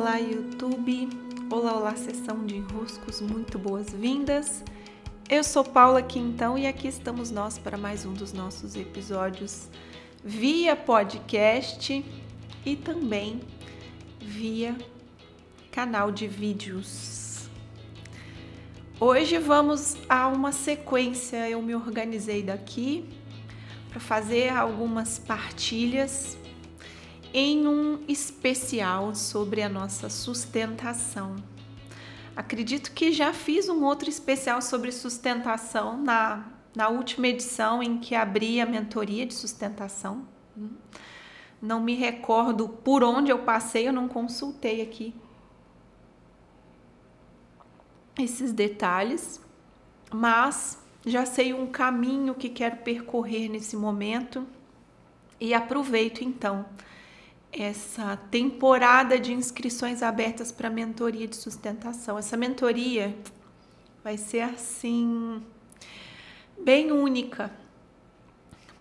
Olá, YouTube! Olá, olá, sessão de enroscos, muito boas-vindas! Eu sou Paula Quintão e aqui estamos nós para mais um dos nossos episódios via podcast e também via canal de vídeos. Hoje vamos a uma sequência, eu me organizei daqui para fazer algumas partilhas em um especial sobre a nossa sustentação. Acredito que já fiz um outro especial sobre sustentação na, na última edição em que abri a mentoria de sustentação. Não me recordo por onde eu passei, eu não consultei aqui esses detalhes, mas já sei um caminho que quero percorrer nesse momento e aproveito então essa temporada de inscrições abertas para mentoria de sustentação. Essa mentoria vai ser assim bem única,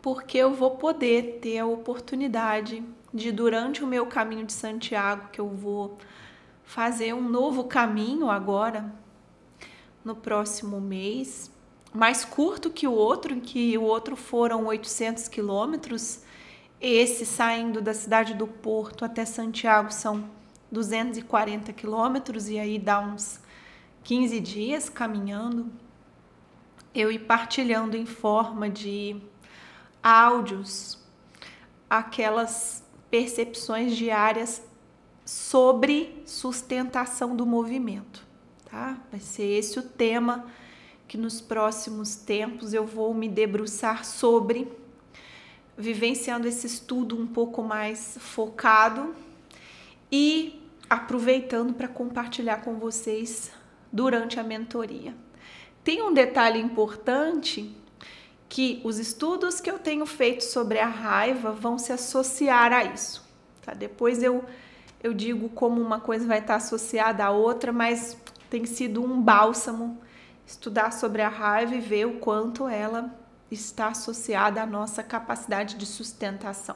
porque eu vou poder ter a oportunidade de durante o meu caminho de Santiago, que eu vou fazer um novo caminho agora no próximo mês, mais curto que o outro, em que o outro foram 800 quilômetros esse saindo da cidade do Porto até Santiago são 240 quilômetros e aí dá uns 15 dias caminhando. Eu ir partilhando em forma de áudios aquelas percepções diárias sobre sustentação do movimento, tá? Vai ser esse o tema que nos próximos tempos eu vou me debruçar sobre vivenciando esse estudo um pouco mais focado e aproveitando para compartilhar com vocês durante a mentoria. Tem um detalhe importante que os estudos que eu tenho feito sobre a raiva vão se associar a isso. Tá? Depois eu, eu digo como uma coisa vai estar associada à outra, mas tem sido um bálsamo estudar sobre a raiva e ver o quanto ela está associada à nossa capacidade de sustentação.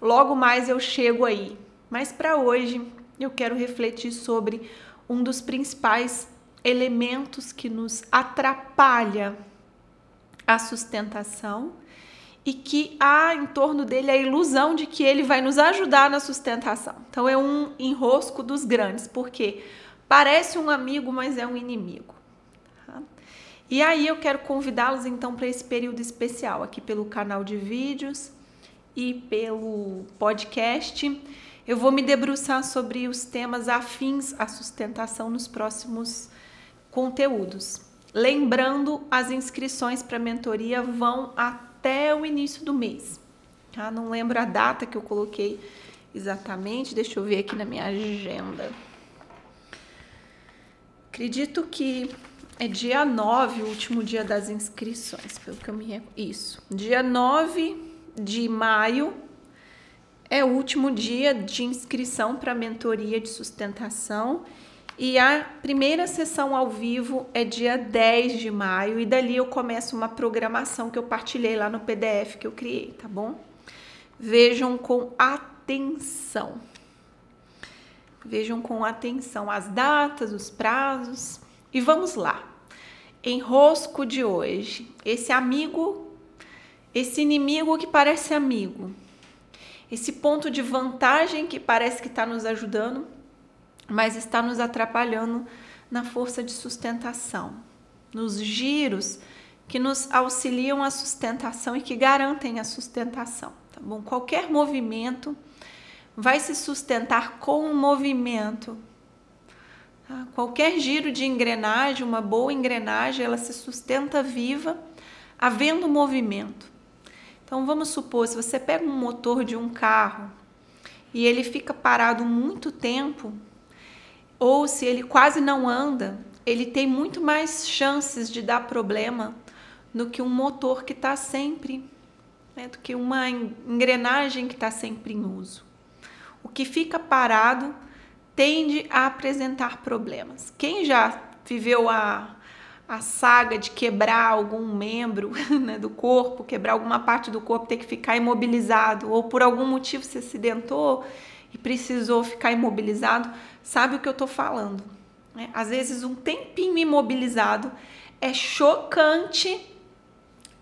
Logo mais eu chego aí, mas para hoje eu quero refletir sobre um dos principais elementos que nos atrapalha a sustentação e que há em torno dele a ilusão de que ele vai nos ajudar na sustentação. Então é um enrosco dos grandes, porque parece um amigo, mas é um inimigo. E aí eu quero convidá-los então para esse período especial aqui pelo canal de vídeos e pelo podcast. Eu vou me debruçar sobre os temas afins à sustentação nos próximos conteúdos. Lembrando, as inscrições para a mentoria vão até o início do mês. Tá? Não lembro a data que eu coloquei exatamente, deixa eu ver aqui na minha agenda. Acredito que é dia 9, o último dia das inscrições, pelo que eu me recordo. Isso. Dia 9 de maio é o último dia de inscrição para a mentoria de sustentação. E a primeira sessão ao vivo é dia 10 de maio, e dali eu começo uma programação que eu partilhei lá no PDF que eu criei, tá bom? Vejam com atenção. Vejam com atenção as datas, os prazos, e vamos lá. Enrosco de hoje. Esse amigo, esse inimigo que parece amigo. Esse ponto de vantagem que parece que está nos ajudando, mas está nos atrapalhando na força de sustentação, nos giros que nos auxiliam a sustentação e que garantem a sustentação, tá bom? Qualquer movimento vai se sustentar com o movimento Tá? Qualquer giro de engrenagem, uma boa engrenagem, ela se sustenta viva, havendo movimento. Então vamos supor, se você pega um motor de um carro e ele fica parado muito tempo, ou se ele quase não anda, ele tem muito mais chances de dar problema do que um motor que está sempre, né, do que uma engrenagem que está sempre em uso. O que fica parado tende a apresentar problemas. Quem já viveu a, a saga de quebrar algum membro né, do corpo, quebrar alguma parte do corpo, ter que ficar imobilizado, ou por algum motivo se acidentou e precisou ficar imobilizado, sabe o que eu estou falando. Né? Às vezes, um tempinho imobilizado é chocante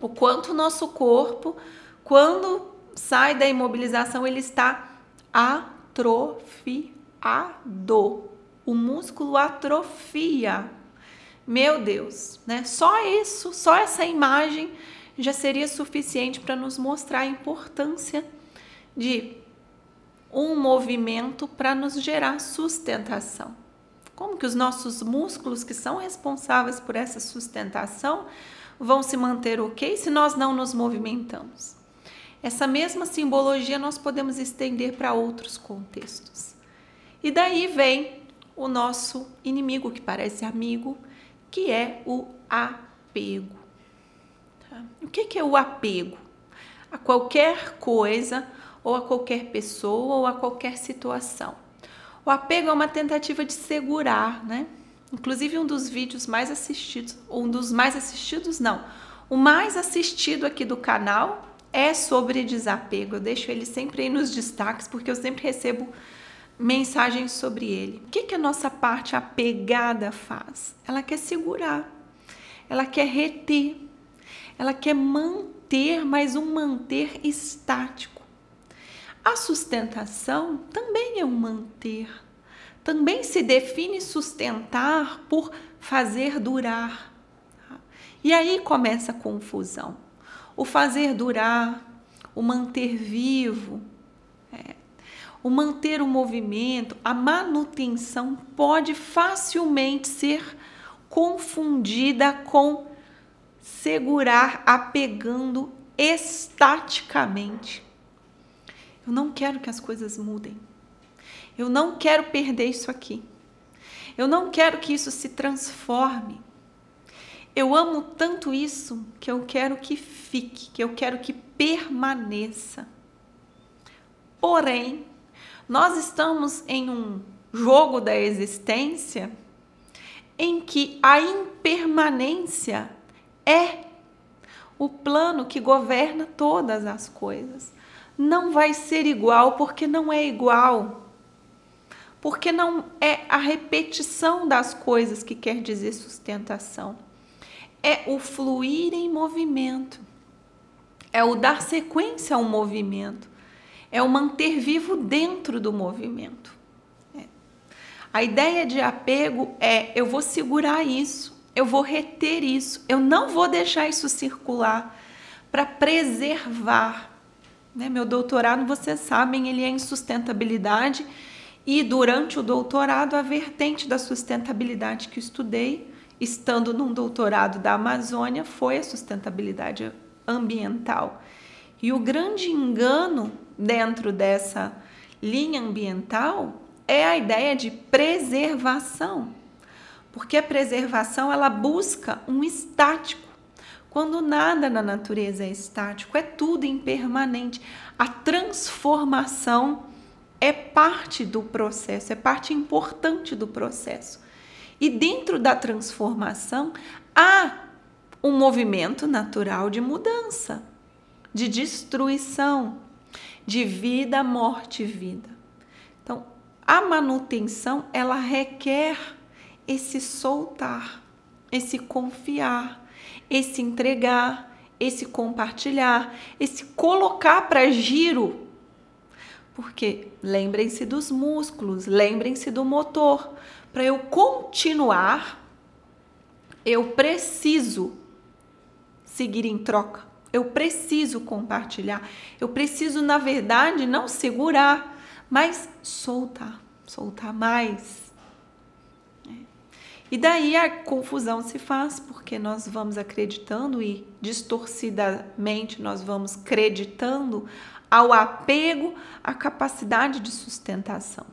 o quanto o nosso corpo, quando sai da imobilização, ele está atrofiado. O músculo atrofia. Meu Deus, né? Só isso, só essa imagem já seria suficiente para nos mostrar a importância de um movimento para nos gerar sustentação. Como que os nossos músculos que são responsáveis por essa sustentação vão se manter ok se nós não nos movimentamos? Essa mesma simbologia nós podemos estender para outros contextos. E daí vem o nosso inimigo que parece amigo, que é o apego. Tá? O que, que é o apego? A qualquer coisa, ou a qualquer pessoa, ou a qualquer situação. O apego é uma tentativa de segurar, né? Inclusive um dos vídeos mais assistidos, um dos mais assistidos não, o mais assistido aqui do canal é sobre desapego. Eu deixo ele sempre aí nos destaques porque eu sempre recebo mensagens sobre ele. O que, que a nossa parte apegada faz? Ela quer segurar, ela quer reter, ela quer manter, mas um manter estático. A sustentação também é um manter. Também se define sustentar por fazer durar. E aí começa a confusão. O fazer durar, o manter vivo, é, o manter o movimento, a manutenção pode facilmente ser confundida com segurar apegando estaticamente. Eu não quero que as coisas mudem. Eu não quero perder isso aqui. Eu não quero que isso se transforme. Eu amo tanto isso que eu quero que fique, que eu quero que permaneça. Porém, nós estamos em um jogo da existência em que a impermanência é o plano que governa todas as coisas. Não vai ser igual porque não é igual. Porque não é a repetição das coisas que quer dizer sustentação. É o fluir em movimento. É o dar sequência ao movimento é o manter vivo dentro do movimento. É. A ideia de apego é: eu vou segurar isso, eu vou reter isso, eu não vou deixar isso circular para preservar. Né? Meu doutorado, vocês sabem, ele é em sustentabilidade e durante o doutorado, a vertente da sustentabilidade que estudei, estando num doutorado da Amazônia, foi a sustentabilidade ambiental. E o grande engano dentro dessa linha ambiental é a ideia de preservação. Porque a preservação ela busca um estático, quando nada na natureza é estático, é tudo impermanente. A transformação é parte do processo, é parte importante do processo. E dentro da transformação há um movimento natural de mudança, de destruição, de vida, morte e vida. Então, a manutenção, ela requer esse soltar, esse confiar, esse entregar, esse compartilhar, esse colocar para giro. Porque lembrem-se dos músculos, lembrem-se do motor. Para eu continuar, eu preciso seguir em troca. Eu preciso compartilhar. Eu preciso, na verdade, não segurar, mas soltar, soltar mais. É. E daí a confusão se faz porque nós vamos acreditando e distorcidamente nós vamos acreditando ao apego, à capacidade de sustentação,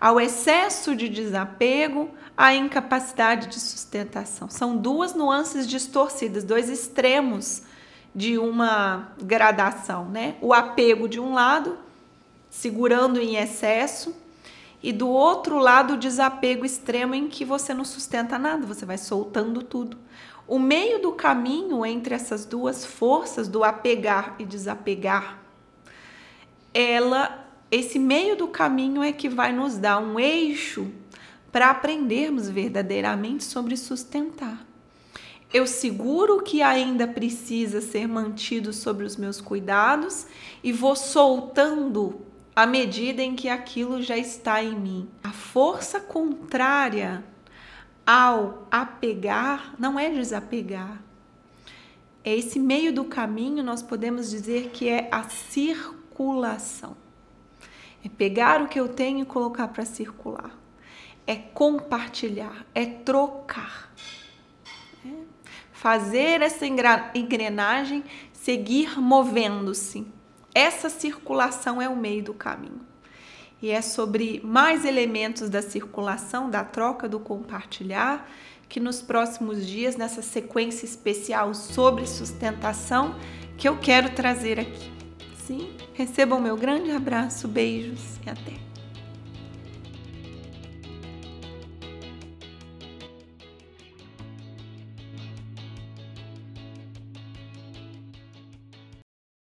ao excesso de desapego, à incapacidade de sustentação. São duas nuances distorcidas, dois extremos de uma gradação, né? O apego de um lado, segurando em excesso, e do outro lado o desapego extremo em que você não sustenta nada, você vai soltando tudo. O meio do caminho entre essas duas forças do apegar e desapegar, ela esse meio do caminho é que vai nos dar um eixo para aprendermos verdadeiramente sobre sustentar. Eu seguro o que ainda precisa ser mantido sobre os meus cuidados e vou soltando à medida em que aquilo já está em mim. A força contrária ao apegar não é desapegar. É esse meio do caminho, nós podemos dizer que é a circulação. É pegar o que eu tenho e colocar para circular. É compartilhar, é trocar. Fazer essa engrenagem seguir movendo-se. Essa circulação é o meio do caminho. E é sobre mais elementos da circulação, da troca, do compartilhar, que nos próximos dias, nessa sequência especial sobre sustentação, que eu quero trazer aqui. Sim? Recebam meu grande abraço, beijos e até!